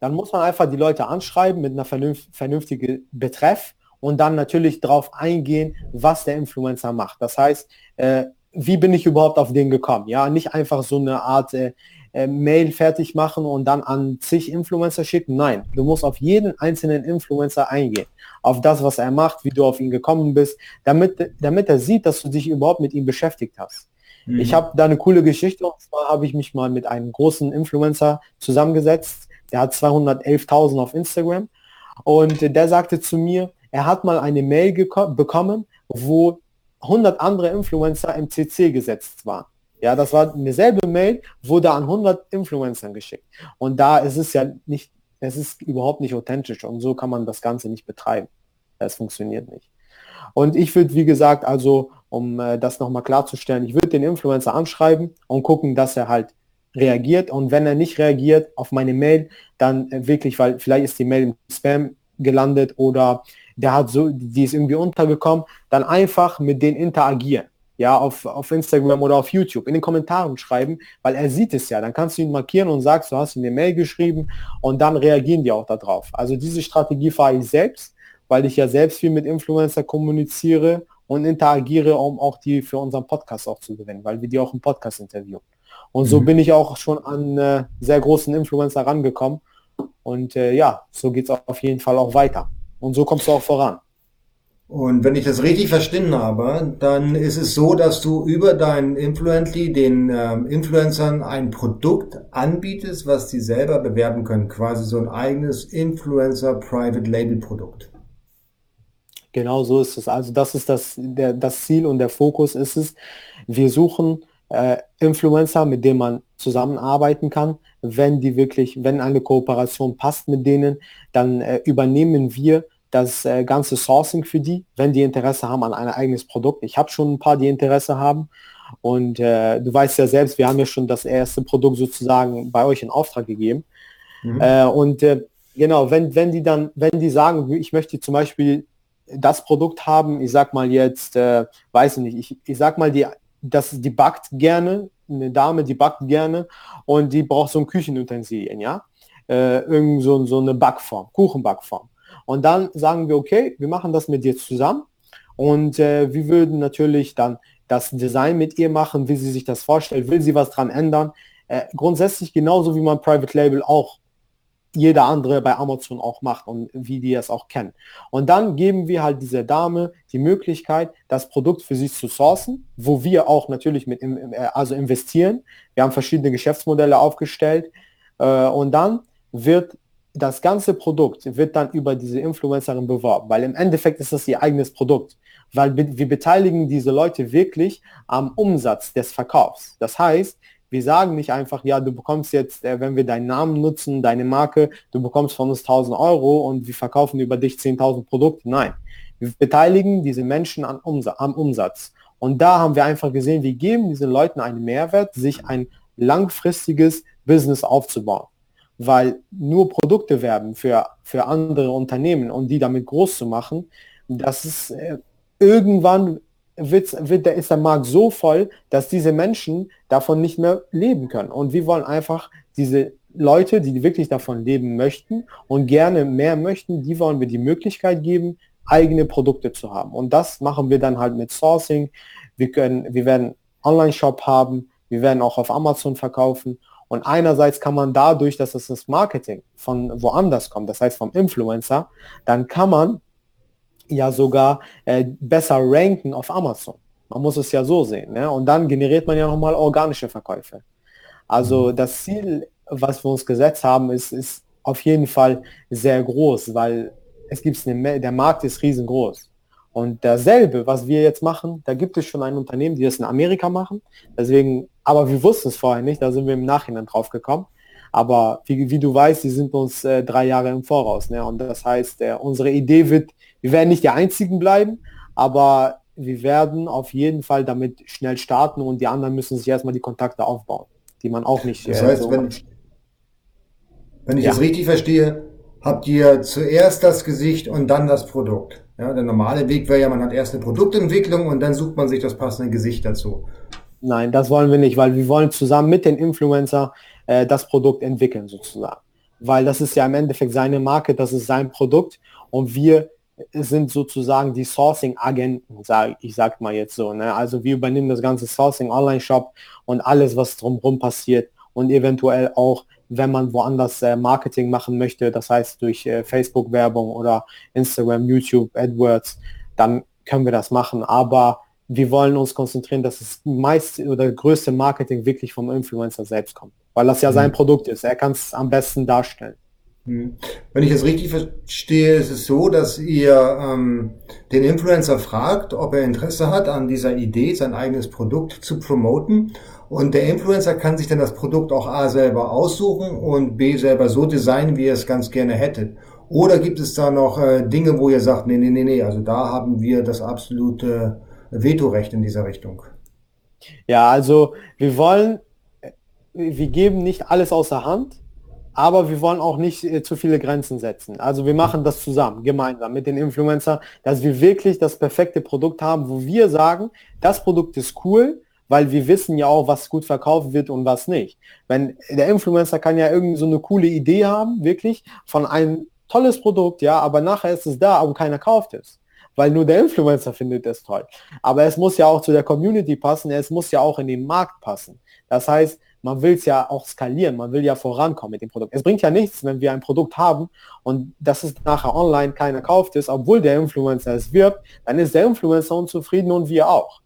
dann muss man einfach die Leute anschreiben mit einer vernünft, vernünftigen Betreff und dann natürlich darauf eingehen, was der Influencer macht. Das heißt, äh, wie bin ich überhaupt auf den gekommen? Ja, nicht einfach so eine Art äh, äh, Mail fertig machen und dann an zig Influencer schicken. Nein, du musst auf jeden einzelnen Influencer eingehen, auf das, was er macht, wie du auf ihn gekommen bist, damit, damit er sieht, dass du dich überhaupt mit ihm beschäftigt hast. Mhm. Ich habe da eine coole Geschichte und zwar habe ich mich mal mit einem großen Influencer zusammengesetzt, der hat 211.000 auf Instagram. Und der sagte zu mir, er hat mal eine Mail bekommen, wo 100 andere Influencer im CC gesetzt waren. Ja, das war eine selbe Mail, wurde an 100 Influencern geschickt. Und da ist es ja nicht, es ist überhaupt nicht authentisch und so kann man das Ganze nicht betreiben. Es funktioniert nicht. Und ich würde, wie gesagt, also, um äh, das nochmal klarzustellen, ich würde den Influencer anschreiben und gucken, dass er halt reagiert und wenn er nicht reagiert auf meine Mail, dann äh, wirklich, weil vielleicht ist die Mail im Spam gelandet oder der hat so, die ist irgendwie untergekommen, dann einfach mit denen interagieren. Ja, auf, auf Instagram oder auf YouTube, in den Kommentaren schreiben, weil er sieht es ja. Dann kannst du ihn markieren und sagst, du hast ihm eine Mail geschrieben und dann reagieren die auch darauf. Also diese Strategie fahre ich selbst, weil ich ja selbst viel mit Influencer kommuniziere und interagiere, um auch die für unseren Podcast auch zu gewinnen, weil wir die auch im Podcast interviewen. Und so mhm. bin ich auch schon an äh, sehr großen Influencer rangekommen. Und äh, ja, so geht es auf jeden Fall auch weiter. Und so kommst du auch voran. Und wenn ich das richtig verstanden habe, dann ist es so, dass du über deinen Influently den ähm, Influencern ein Produkt anbietest, was sie selber bewerben können. Quasi so ein eigenes Influencer Private Label Produkt. Genau so ist es. Also das ist das, der, das Ziel und der Fokus ist es. Wir suchen äh, Influencer, mit denen man zusammenarbeiten kann. Wenn die wirklich, wenn eine Kooperation passt mit denen, dann äh, übernehmen wir das äh, ganze Sourcing für die, wenn die Interesse haben an ein eigenes Produkt. Ich habe schon ein paar, die Interesse haben. Und äh, du weißt ja selbst, wir haben ja schon das erste Produkt sozusagen bei euch in Auftrag gegeben. Mhm. Äh, und äh, genau, wenn, wenn die dann, wenn die sagen, ich möchte zum Beispiel das Produkt haben, ich sag mal jetzt, äh, weiß ich nicht, ich, ich sag mal, die, das, die backt gerne, eine Dame, die backt gerne und die braucht so ein Küchenutensilien, ja, äh, irgend so, so eine Backform, Kuchenbackform. Und dann sagen wir, okay, wir machen das mit dir zusammen und äh, wir würden natürlich dann das Design mit ihr machen, wie sie sich das vorstellt, will sie was dran ändern. Äh, grundsätzlich genauso wie man Private Label auch jeder andere bei Amazon auch macht und wie die es auch kennen. Und dann geben wir halt dieser Dame die Möglichkeit, das Produkt für sich zu sourcen, wo wir auch natürlich mit äh, also investieren. Wir haben verschiedene Geschäftsmodelle aufgestellt äh, und dann wird das ganze Produkt wird dann über diese Influencerin beworben, weil im Endeffekt ist das ihr eigenes Produkt, weil wir beteiligen diese Leute wirklich am Umsatz des Verkaufs. Das heißt, wir sagen nicht einfach, ja, du bekommst jetzt, äh, wenn wir deinen Namen nutzen, deine Marke, du bekommst von uns 1000 Euro und wir verkaufen über dich 10.000 Produkte. Nein, wir beteiligen diese Menschen an Umsatz, am Umsatz. Und da haben wir einfach gesehen, wir geben diesen Leuten einen Mehrwert, sich ein langfristiges Business aufzubauen. Weil nur Produkte werben für, für andere Unternehmen und die damit groß zu machen, das ist äh, irgendwann wird, wird der, ist der Markt so voll, dass diese Menschen davon nicht mehr leben können. Und wir wollen einfach diese Leute, die wirklich davon leben möchten und gerne mehr möchten, die wollen wir die Möglichkeit geben, eigene Produkte zu haben. Und das machen wir dann halt mit Sourcing. Wir können, wir werden Online-Shop haben, wir werden auch auf Amazon verkaufen. Und einerseits kann man dadurch, dass es das Marketing von woanders kommt, das heißt vom Influencer, dann kann man ja sogar äh, besser ranken auf Amazon. Man muss es ja so sehen. Ne? Und dann generiert man ja nochmal organische Verkäufe. Also mhm. das Ziel, was wir uns gesetzt haben, ist, ist auf jeden Fall sehr groß, weil es gibt eine, der Markt ist riesengroß. Und dasselbe, was wir jetzt machen, da gibt es schon ein Unternehmen, die das in Amerika machen. Deswegen, aber wir wussten es vorher nicht, da sind wir im Nachhinein drauf gekommen. Aber wie, wie du weißt, die sind uns äh, drei Jahre im Voraus. Ne? Und das heißt, äh, unsere Idee wird wir werden nicht die Einzigen bleiben, aber wir werden auf jeden Fall damit schnell starten und die anderen müssen sich erstmal die Kontakte aufbauen, die man auch nicht. Das äh, heißt, so wenn, wenn ich ja. das richtig verstehe, habt ihr zuerst das Gesicht und dann das Produkt. Ja, der normale Weg wäre ja, man hat erst eine Produktentwicklung und dann sucht man sich das passende Gesicht dazu. Nein, das wollen wir nicht, weil wir wollen zusammen mit den Influencer äh, das Produkt entwickeln sozusagen. Weil das ist ja im Endeffekt seine Marke, das ist sein Produkt und wir sind sozusagen die Sourcing-Agenten, sag, ich sag mal jetzt so. Ne? Also wir übernehmen das ganze Sourcing Online-Shop und alles, was drumherum passiert und eventuell auch, wenn man woanders äh, Marketing machen möchte, das heißt durch äh, Facebook-Werbung oder Instagram, YouTube, AdWords, dann können wir das machen. Aber wir wollen uns konzentrieren, dass das meiste oder größte Marketing wirklich vom Influencer selbst kommt, weil das ja sein mhm. Produkt ist. Er kann es am besten darstellen. Hm. Wenn ich es richtig verstehe, ist es so, dass ihr ähm, den Influencer fragt, ob er Interesse hat an dieser Idee, sein eigenes Produkt zu promoten. Und der Influencer kann sich dann das Produkt auch A selber aussuchen und B selber so designen, wie er es ganz gerne hätte. Oder gibt es da noch äh, Dinge, wo ihr sagt, nee, nee, nee, nee, also da haben wir das absolute Vetorecht in dieser Richtung? Ja, also wir wollen, wir geben nicht alles außer Hand, aber wir wollen auch nicht äh, zu viele Grenzen setzen. Also wir machen das zusammen, gemeinsam mit den Influencern, dass wir wirklich das perfekte Produkt haben, wo wir sagen, das Produkt ist cool, weil wir wissen ja auch, was gut verkauft wird und was nicht. Wenn der Influencer kann ja irgendwie so eine coole Idee haben, wirklich, von einem tolles Produkt, ja, aber nachher ist es da und keiner kauft es. Weil nur der Influencer findet es toll. Aber es muss ja auch zu der Community passen, es muss ja auch in den Markt passen. Das heißt, man will es ja auch skalieren, man will ja vorankommen mit dem Produkt. Es bringt ja nichts, wenn wir ein Produkt haben und das ist nachher online keiner kauft es, obwohl der Influencer es wirbt, dann ist der Influencer unzufrieden und wir auch.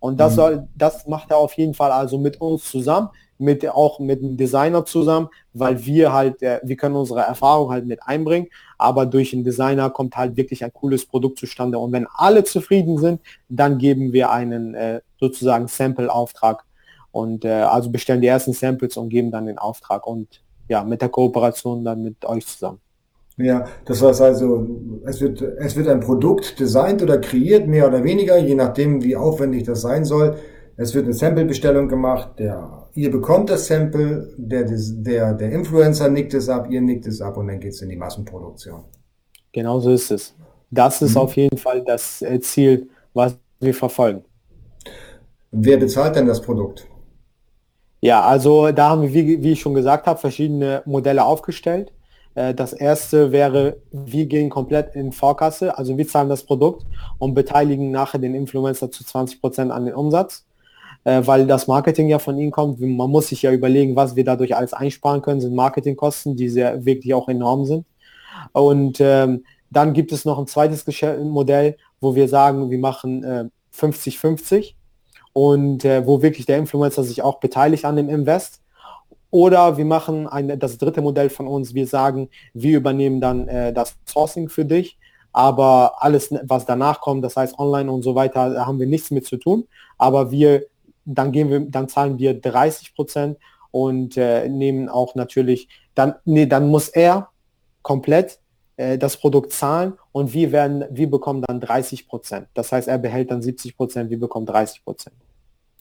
Und das mhm. soll, das macht er auf jeden Fall also mit uns zusammen, mit auch mit dem Designer zusammen, weil wir halt, äh, wir können unsere Erfahrung halt mit einbringen, aber durch den Designer kommt halt wirklich ein cooles Produkt zustande. Und wenn alle zufrieden sind, dann geben wir einen äh, sozusagen Sample-Auftrag und äh, also bestellen die ersten Samples und geben dann den Auftrag und ja, mit der Kooperation dann mit euch zusammen. Ja, das heißt also, es wird, es wird ein Produkt designt oder kreiert, mehr oder weniger, je nachdem, wie aufwendig das sein soll. Es wird eine Sample-Bestellung gemacht, der, ihr bekommt das Sample, der, der, der Influencer nickt es ab, ihr nickt es ab und dann geht es in die Massenproduktion. Genau so ist es. Das ist mhm. auf jeden Fall das äh, Ziel, was wir verfolgen. Wer bezahlt denn das Produkt? Ja, also da haben wir, wie, wie ich schon gesagt habe, verschiedene Modelle aufgestellt. Äh, das erste wäre, wir gehen komplett in Vorkasse, also wir zahlen das Produkt und beteiligen nachher den Influencer zu 20 Prozent an den Umsatz, äh, weil das Marketing ja von ihnen kommt. Man muss sich ja überlegen, was wir dadurch alles einsparen können, sind Marketingkosten, die sehr wirklich auch enorm sind. Und ähm, dann gibt es noch ein zweites Modell, wo wir sagen, wir machen 50-50 äh, und äh, wo wirklich der Influencer sich auch beteiligt an dem Invest. Oder wir machen ein, das dritte Modell von uns, wir sagen, wir übernehmen dann äh, das Sourcing für dich, aber alles, was danach kommt, das heißt online und so weiter, da haben wir nichts mit zu tun. Aber wir, dann gehen wir, dann zahlen wir 30 Prozent und äh, nehmen auch natürlich, dann, nee, dann muss er komplett äh, das Produkt zahlen und wir werden, wir bekommen dann 30 Prozent. Das heißt, er behält dann 70 Prozent, wir bekommen 30 Prozent.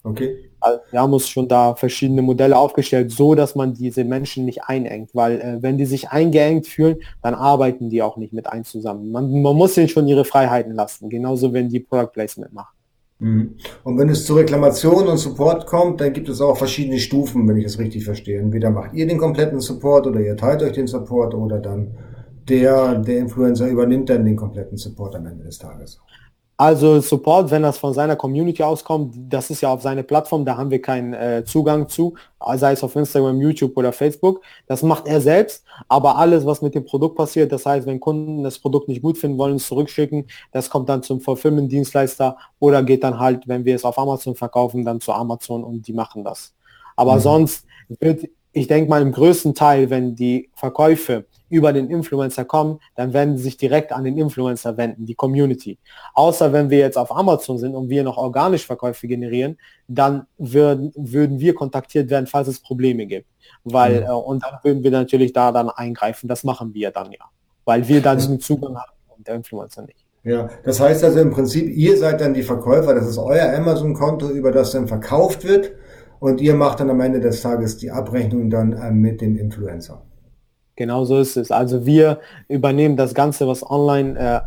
Okay. Also wir haben uns schon da verschiedene Modelle aufgestellt, so dass man diese Menschen nicht einengt, weil äh, wenn die sich eingeengt fühlen, dann arbeiten die auch nicht mit ein zusammen. Man, man muss ihnen schon ihre Freiheiten lassen, genauso wenn die Product Placement machen. Mhm. Und wenn es zu Reklamation und Support kommt, dann gibt es auch verschiedene Stufen, wenn ich es richtig verstehe. Entweder macht ihr den kompletten Support oder ihr teilt euch den Support oder dann der, der Influencer übernimmt dann den kompletten Support am Ende des Tages. Also Support, wenn das von seiner Community auskommt, das ist ja auf seine Plattform, da haben wir keinen äh, Zugang zu, sei es auf Instagram, YouTube oder Facebook. Das macht er selbst, aber alles, was mit dem Produkt passiert, das heißt, wenn Kunden das Produkt nicht gut finden, wollen es zurückschicken, das kommt dann zum Fulfillment-Dienstleister oder geht dann halt, wenn wir es auf Amazon verkaufen, dann zu Amazon und die machen das. Aber mhm. sonst wird, ich denke mal, im größten Teil, wenn die Verkäufe über den Influencer kommen, dann werden sie sich direkt an den Influencer wenden, die Community. Außer wenn wir jetzt auf Amazon sind und wir noch organisch Verkäufe generieren, dann würden, würden wir kontaktiert werden, falls es Probleme gibt. Weil, mhm. äh, und dann würden wir natürlich da dann eingreifen. Das machen wir dann ja. Weil wir dann den Zugang haben und der Influencer nicht. Ja, das heißt also im Prinzip, ihr seid dann die Verkäufer, das ist euer Amazon-Konto, über das dann verkauft wird und ihr macht dann am Ende des Tages die Abrechnung dann äh, mit dem Influencer. Genau so ist es. Also wir übernehmen das Ganze, was online, äh,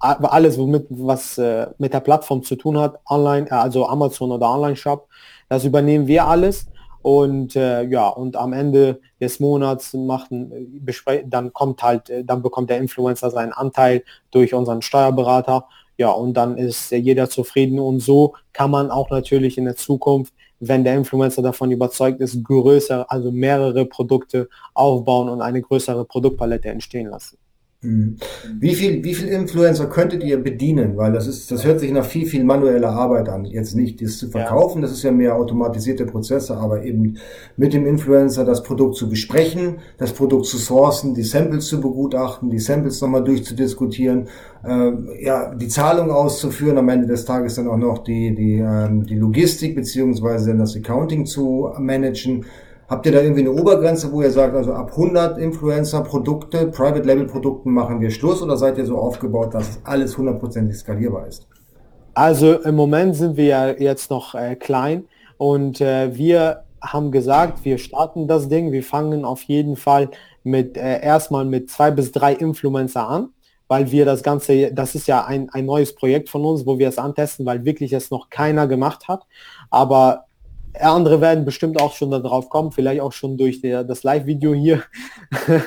alles, womit was äh, mit der Plattform zu tun hat, online, äh, also Amazon oder Online-Shop, das übernehmen wir alles. Und äh, ja, und am Ende des Monats machen, dann kommt halt, äh, dann bekommt der Influencer seinen Anteil durch unseren Steuerberater. Ja, und dann ist jeder zufrieden und so kann man auch natürlich in der Zukunft wenn der Influencer davon überzeugt ist, größer, also mehrere Produkte aufbauen und eine größere Produktpalette entstehen lassen. Mhm. Wie viel, wie viel Influencer könntet ihr bedienen? Weil das ist, das hört sich nach viel, viel manueller Arbeit an. Jetzt nicht das zu verkaufen, ja. das ist ja mehr automatisierte Prozesse, aber eben mit dem Influencer das Produkt zu besprechen, das Produkt zu sourcen, die Samples zu begutachten, die Samples nochmal durchzudiskutieren, äh, ja, die Zahlung auszuführen, am Ende des Tages dann auch noch die, die, ähm, die Logistik beziehungsweise das Accounting zu managen. Habt ihr da irgendwie eine Obergrenze, wo ihr sagt, also ab 100 Influencer-Produkte, Private-Label-Produkten machen wir Schluss oder seid ihr so aufgebaut, dass alles hundertprozentig skalierbar ist? Also im Moment sind wir ja jetzt noch äh, klein und äh, wir haben gesagt, wir starten das Ding, wir fangen auf jeden Fall mit äh, erstmal mit zwei bis drei Influencer an, weil wir das Ganze, das ist ja ein, ein neues Projekt von uns, wo wir es antesten, weil wirklich es noch keiner gemacht hat. Aber andere werden bestimmt auch schon darauf kommen, vielleicht auch schon durch der, das Live-Video hier.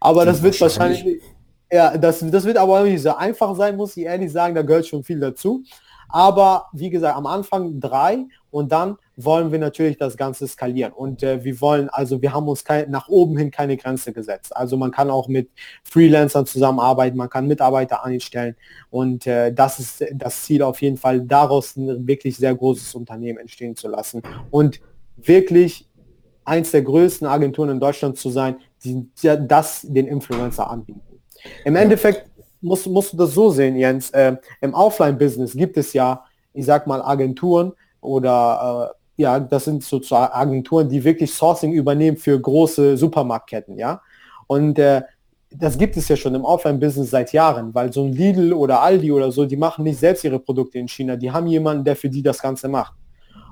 aber das, das wird wahrscheinlich, wahrscheinlich ja, das, das wird aber nicht so einfach sein, muss ich ehrlich sagen, da gehört schon viel dazu. Aber wie gesagt, am Anfang drei und dann wollen wir natürlich das Ganze skalieren. Und äh, wir wollen, also wir haben uns kein, nach oben hin keine Grenze gesetzt. Also man kann auch mit Freelancern zusammenarbeiten, man kann Mitarbeiter einstellen. Und äh, das ist das Ziel auf jeden Fall, daraus ein wirklich sehr großes Unternehmen entstehen zu lassen. Und wirklich eins der größten Agenturen in Deutschland zu sein, die das den Influencer anbieten. Im Endeffekt musst, musst du das so sehen, Jens. Äh, Im Offline-Business gibt es ja, ich sag mal, Agenturen oder äh, ja, das sind sozusagen Agenturen, die wirklich Sourcing übernehmen für große Supermarktketten, ja. Und äh, das gibt es ja schon im Offline-Business seit Jahren, weil so ein Lidl oder Aldi oder so, die machen nicht selbst ihre Produkte in China, die haben jemanden, der für die das Ganze macht.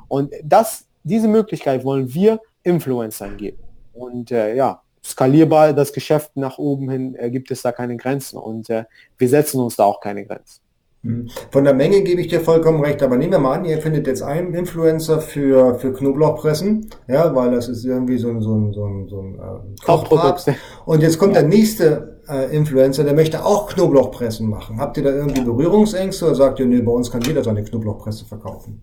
Und das, diese Möglichkeit wollen wir Influencern geben. Und äh, ja, skalierbar das Geschäft nach oben hin äh, gibt es da keine Grenzen und äh, wir setzen uns da auch keine Grenzen. Hm. Von der Menge gebe ich dir vollkommen recht, aber nehmen wir mal an, ihr findet jetzt einen Influencer für, für Knoblauchpressen, ja, weil das ist irgendwie so ein, so ein, so ein, so ein äh, Kochprodukt. Und jetzt kommt ja. der nächste äh, Influencer, der möchte auch Knoblauchpressen machen. Habt ihr da irgendwie Berührungsängste oder sagt ihr, nee, bei uns kann jeder seine Knoblauchpresse verkaufen?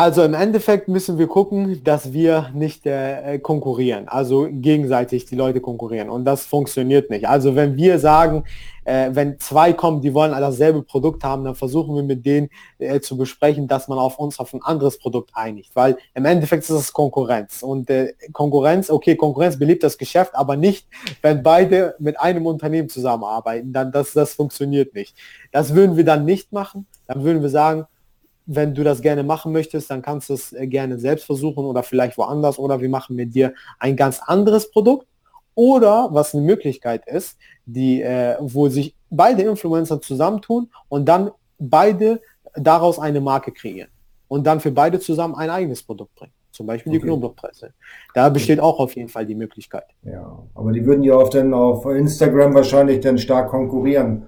Also im Endeffekt müssen wir gucken, dass wir nicht äh, konkurrieren, also gegenseitig die Leute konkurrieren. Und das funktioniert nicht. Also wenn wir sagen, äh, wenn zwei kommen, die wollen dasselbe Produkt haben, dann versuchen wir mit denen äh, zu besprechen, dass man auf uns auf ein anderes Produkt einigt, weil im Endeffekt ist es Konkurrenz. Und äh, Konkurrenz, okay, Konkurrenz belebt das Geschäft, aber nicht, wenn beide mit einem Unternehmen zusammenarbeiten, dann das, das funktioniert nicht. Das würden wir dann nicht machen, dann würden wir sagen, wenn du das gerne machen möchtest, dann kannst du es äh, gerne selbst versuchen oder vielleicht woanders oder wir machen mit dir ein ganz anderes Produkt. Oder was eine Möglichkeit ist, die, äh, wo sich beide Influencer zusammentun und dann beide daraus eine Marke kreieren und dann für beide zusammen ein eigenes Produkt bringen. Zum Beispiel okay. die Knoblauchpresse. Da besteht auch auf jeden Fall die Möglichkeit. Ja, aber die würden ja auch dann auf Instagram wahrscheinlich dann stark konkurrieren.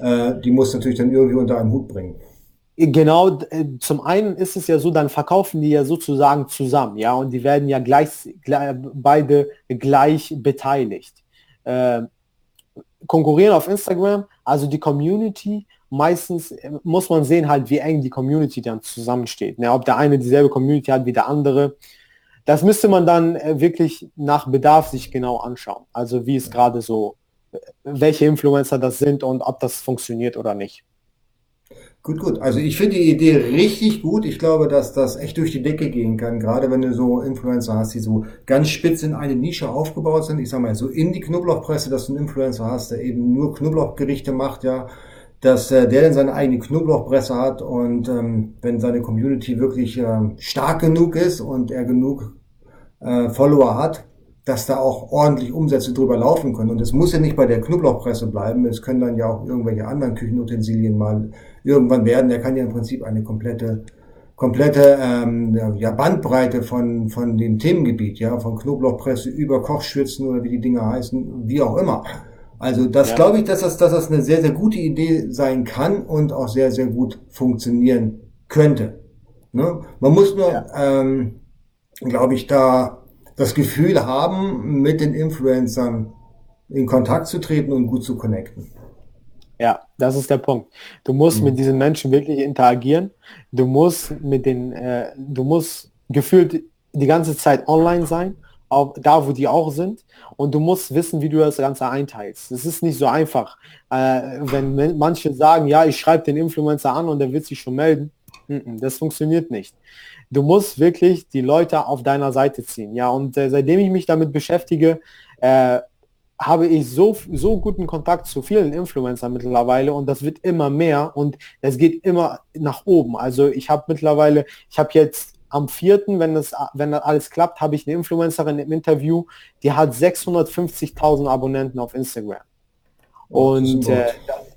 Äh, die muss natürlich dann irgendwie unter einen Hut bringen. Genau, äh, zum einen ist es ja so, dann verkaufen die ja sozusagen zusammen, ja, und die werden ja gleich, gleich beide gleich beteiligt. Äh, konkurrieren auf Instagram, also die Community, meistens äh, muss man sehen halt, wie eng die Community dann zusammensteht. Ne? Ob der eine dieselbe Community hat wie der andere. Das müsste man dann äh, wirklich nach Bedarf sich genau anschauen. Also wie es gerade so, welche Influencer das sind und ob das funktioniert oder nicht. Gut, gut. Also ich finde die Idee richtig gut. Ich glaube, dass das echt durch die Decke gehen kann, gerade wenn du so Influencer hast, die so ganz spitz in eine Nische aufgebaut sind. Ich sag mal, so in die Knoblauchpresse, dass du einen Influencer hast, der eben nur Knoblauchgerichte macht, ja, dass äh, der dann seine eigene Knoblauchpresse hat und ähm, wenn seine Community wirklich äh, stark genug ist und er genug äh, Follower hat, dass da auch ordentlich Umsätze drüber laufen können. Und es muss ja nicht bei der Knoblauchpresse bleiben, es können dann ja auch irgendwelche anderen Küchenutensilien mal irgendwann werden. Der kann ja im Prinzip eine komplette komplette ähm, ja, Bandbreite von, von dem Themengebiet, ja, von Knoblauchpresse über Kochschürzen oder wie die Dinger heißen, wie auch immer. Also das ja. glaube ich, dass das, dass das eine sehr, sehr gute Idee sein kann und auch sehr, sehr gut funktionieren könnte. Ne? Man muss nur, ja. ähm, glaube ich, da das Gefühl haben, mit den Influencern in Kontakt zu treten und gut zu connecten. Ja, das ist der Punkt. Du musst mhm. mit diesen Menschen wirklich interagieren. Du musst mit den, äh, du musst gefühlt die ganze Zeit online sein, auch da, wo die auch sind. Und du musst wissen, wie du das Ganze einteilst. Es ist nicht so einfach. Äh, wenn manche sagen, ja, ich schreibe den Influencer an und der wird sich schon melden. Das funktioniert nicht du musst wirklich die Leute auf deiner Seite ziehen. Ja, und äh, seitdem ich mich damit beschäftige, äh, habe ich so, so guten Kontakt zu vielen Influencern mittlerweile und das wird immer mehr und es geht immer nach oben. Also ich habe mittlerweile, ich habe jetzt am vierten, wenn das, wenn das alles klappt, habe ich eine Influencerin im Interview, die hat 650.000 Abonnenten auf Instagram. Oh, und äh,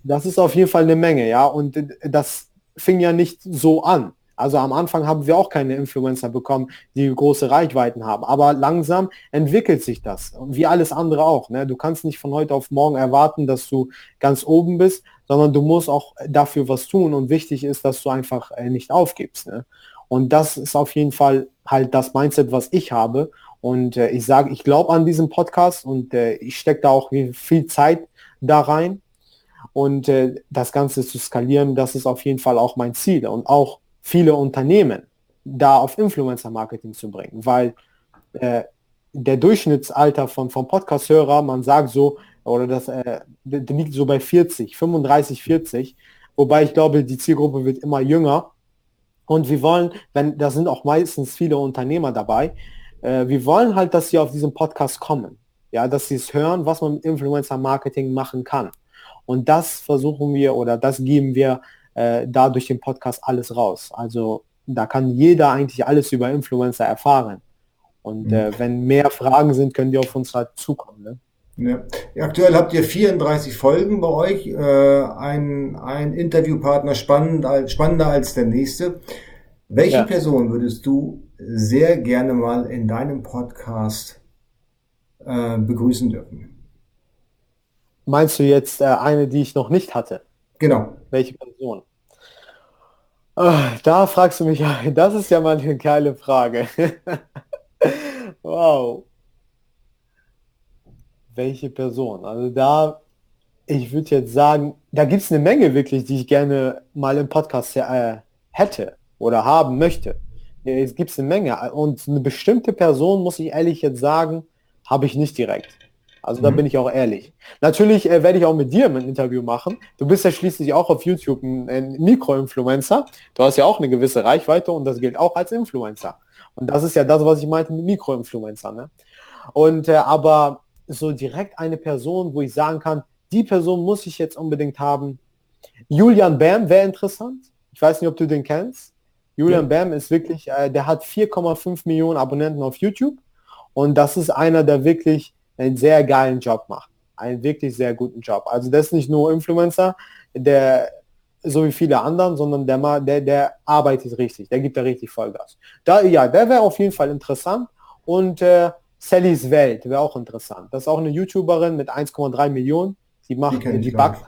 das ist auf jeden Fall eine Menge, ja. Und das fing ja nicht so an. Also am Anfang haben wir auch keine Influencer bekommen, die große Reichweiten haben. Aber langsam entwickelt sich das. Wie alles andere auch. Ne? Du kannst nicht von heute auf morgen erwarten, dass du ganz oben bist, sondern du musst auch dafür was tun. Und wichtig ist, dass du einfach äh, nicht aufgibst. Ne? Und das ist auf jeden Fall halt das Mindset, was ich habe. Und äh, ich sage, ich glaube an diesen Podcast und äh, ich stecke da auch viel Zeit da rein. Und äh, das Ganze zu skalieren, das ist auf jeden Fall auch mein Ziel. Und auch viele Unternehmen da auf Influencer-Marketing zu bringen, weil äh, der Durchschnittsalter von, vom Podcast-Hörer, man sagt so, oder das äh, liegt so bei 40, 35, 40, wobei ich glaube, die Zielgruppe wird immer jünger. Und wir wollen, wenn, da sind auch meistens viele Unternehmer dabei, äh, wir wollen halt, dass sie auf diesen Podcast kommen. Ja, dass sie es hören, was man mit Influencer-Marketing machen kann. Und das versuchen wir oder das geben wir äh, da durch den Podcast alles raus. Also da kann jeder eigentlich alles über Influencer erfahren. Und äh, mhm. wenn mehr Fragen sind, können die auf uns halt zukommen. Ne? Ja. Aktuell habt ihr 34 Folgen bei euch, äh, ein, ein Interviewpartner spannend, spannender als der nächste. Welche ja. Person würdest du sehr gerne mal in deinem Podcast äh, begrüßen dürfen? Meinst du jetzt äh, eine, die ich noch nicht hatte? Genau. Welche Person? Oh, da fragst du mich, das ist ja mal eine geile Frage. wow. Welche Person? Also da, ich würde jetzt sagen, da gibt es eine Menge wirklich, die ich gerne mal im Podcast äh, hätte oder haben möchte. Es gibt eine Menge. Und eine bestimmte Person, muss ich ehrlich jetzt sagen, habe ich nicht direkt. Also da mhm. bin ich auch ehrlich. Natürlich äh, werde ich auch mit dir ein Interview machen. Du bist ja schließlich auch auf YouTube ein, ein Mikroinfluencer. Du hast ja auch eine gewisse Reichweite und das gilt auch als Influencer. Und das ist ja das, was ich meinte mit Mikroinfluencer. Ne? Und äh, aber so direkt eine Person, wo ich sagen kann, die Person muss ich jetzt unbedingt haben. Julian Bam wäre interessant. Ich weiß nicht, ob du den kennst. Julian ja. Bam ist wirklich, äh, der hat 4,5 Millionen Abonnenten auf YouTube. Und das ist einer, der wirklich einen sehr geilen Job macht. Einen wirklich sehr guten Job. Also das ist nicht nur Influencer, der so wie viele anderen, sondern der, der, der arbeitet richtig, der gibt da richtig Vollgas. Da, ja, der wäre auf jeden Fall interessant. Und äh, Sallys Welt wäre auch interessant. Das ist auch eine YouTuberin mit 1,3 Millionen. Die macht, die, die backt.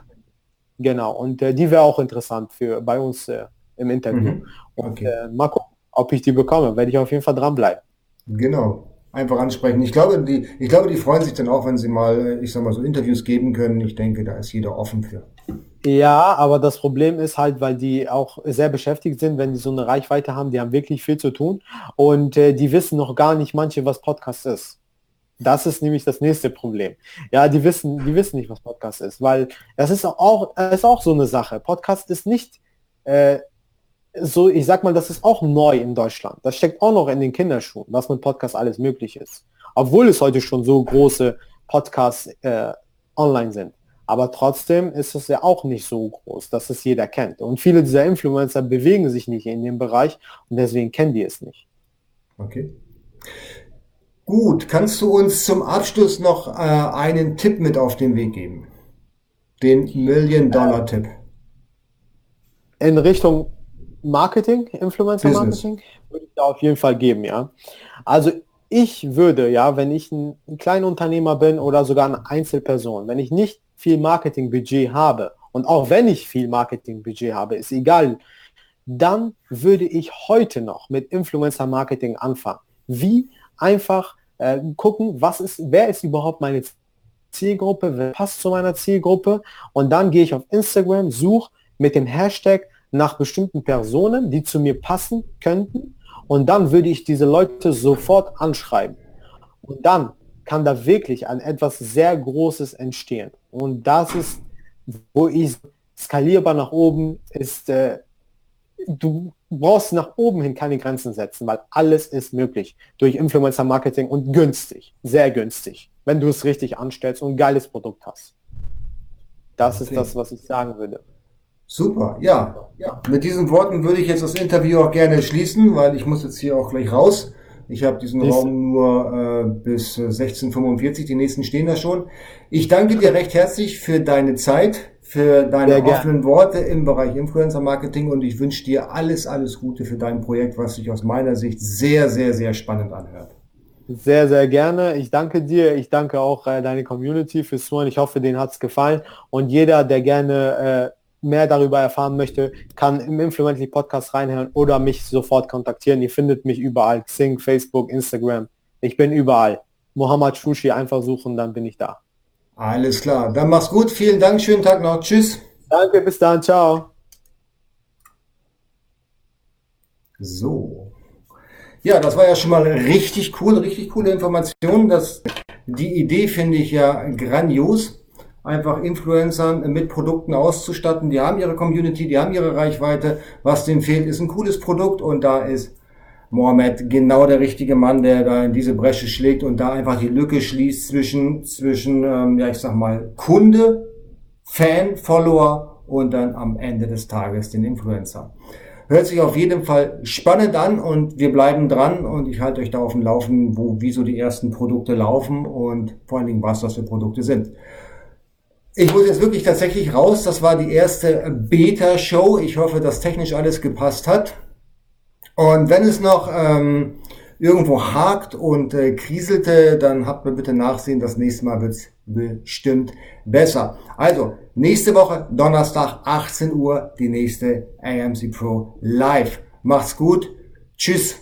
Genau, und äh, die wäre auch interessant für bei uns äh, im Interview. Mhm. Okay. Und äh, mal gucken, ob ich die bekomme. Werde ich auf jeden Fall dranbleiben. Genau einfach ansprechen. Ich glaube, die, ich glaube, die freuen sich dann auch, wenn sie mal, ich sag mal, so Interviews geben können. Ich denke, da ist jeder offen für. Ja, aber das Problem ist halt, weil die auch sehr beschäftigt sind, wenn die so eine Reichweite haben, die haben wirklich viel zu tun und äh, die wissen noch gar nicht manche, was Podcast ist. Das ist nämlich das nächste Problem. Ja, die wissen, die wissen nicht, was Podcast ist, weil das ist auch, ist auch so eine Sache. Podcast ist nicht äh, so, ich sag mal, das ist auch neu in Deutschland. Das steckt auch noch in den Kinderschuhen, was mit Podcasts alles möglich ist. Obwohl es heute schon so große Podcasts äh, online sind. Aber trotzdem ist es ja auch nicht so groß, dass es jeder kennt. Und viele dieser Influencer bewegen sich nicht in dem Bereich und deswegen kennen die es nicht. Okay. Gut, kannst du uns zum Abschluss noch äh, einen Tipp mit auf den Weg geben? Den Million-Dollar-Tipp. In Richtung Marketing, Influencer-Marketing, würde ich da auf jeden Fall geben, ja. Also ich würde, ja, wenn ich ein, ein kleiner Unternehmer bin oder sogar eine Einzelperson, wenn ich nicht viel Marketingbudget habe und auch wenn ich viel Marketingbudget habe, ist egal, dann würde ich heute noch mit Influencer-Marketing anfangen. Wie einfach äh, gucken, was ist, wer ist überhaupt meine Zielgruppe, wer passt zu meiner Zielgruppe und dann gehe ich auf Instagram, suche mit dem Hashtag nach bestimmten Personen, die zu mir passen könnten. Und dann würde ich diese Leute sofort anschreiben. Und dann kann da wirklich ein etwas sehr Großes entstehen. Und das ist, wo ich skalierbar nach oben ist, äh, du brauchst nach oben hin keine Grenzen setzen, weil alles ist möglich durch Influencer Marketing und günstig, sehr günstig, wenn du es richtig anstellst und ein geiles Produkt hast. Das okay. ist das, was ich sagen würde. Super, ja. ja. Mit diesen Worten würde ich jetzt das Interview auch gerne schließen, weil ich muss jetzt hier auch gleich raus. Ich habe diesen Ist Raum nur äh, bis 16.45, die nächsten stehen da schon. Ich danke dir recht herzlich für deine Zeit, für deine offenen Worte im Bereich Influencer Marketing und ich wünsche dir alles, alles Gute für dein Projekt, was sich aus meiner Sicht sehr, sehr, sehr spannend anhört. Sehr, sehr gerne. Ich danke dir. Ich danke auch äh, deine Community fürs Zuhören. Ich hoffe, denen hat es gefallen. Und jeder, der gerne äh, mehr darüber erfahren möchte, kann im Influently Podcast reinhören oder mich sofort kontaktieren. Ihr findet mich überall. Xing, Facebook, Instagram. Ich bin überall. Mohammed Shushi einfach suchen, dann bin ich da. Alles klar. Dann mach's gut. Vielen Dank. Schönen Tag noch. Tschüss. Danke. Bis dann. Ciao. So. Ja, das war ja schon mal richtig cool, richtig coole Information. Das, die Idee finde ich ja grandios, einfach Influencer mit Produkten auszustatten. Die haben ihre Community, die haben ihre Reichweite. Was denen fehlt, ist ein cooles Produkt und da ist Mohammed genau der richtige Mann, der da in diese Bresche schlägt und da einfach die Lücke schließt zwischen, zwischen ähm, ja ich sag mal, Kunde, Fan, Follower und dann am Ende des Tages den Influencer. Hört sich auf jeden Fall spannend an und wir bleiben dran und ich halte euch da auf dem Laufen, wo, wie so die ersten Produkte laufen und vor allen Dingen, was das für Produkte sind. Ich muss jetzt wirklich tatsächlich raus. Das war die erste Beta-Show. Ich hoffe, dass technisch alles gepasst hat. Und wenn es noch ähm, irgendwo hakt und äh, kriselte, dann habt mir bitte nachsehen. Das nächste Mal wird's bestimmt besser. Also, nächste Woche, Donnerstag, 18 Uhr, die nächste AMC Pro Live. Macht's gut. Tschüss.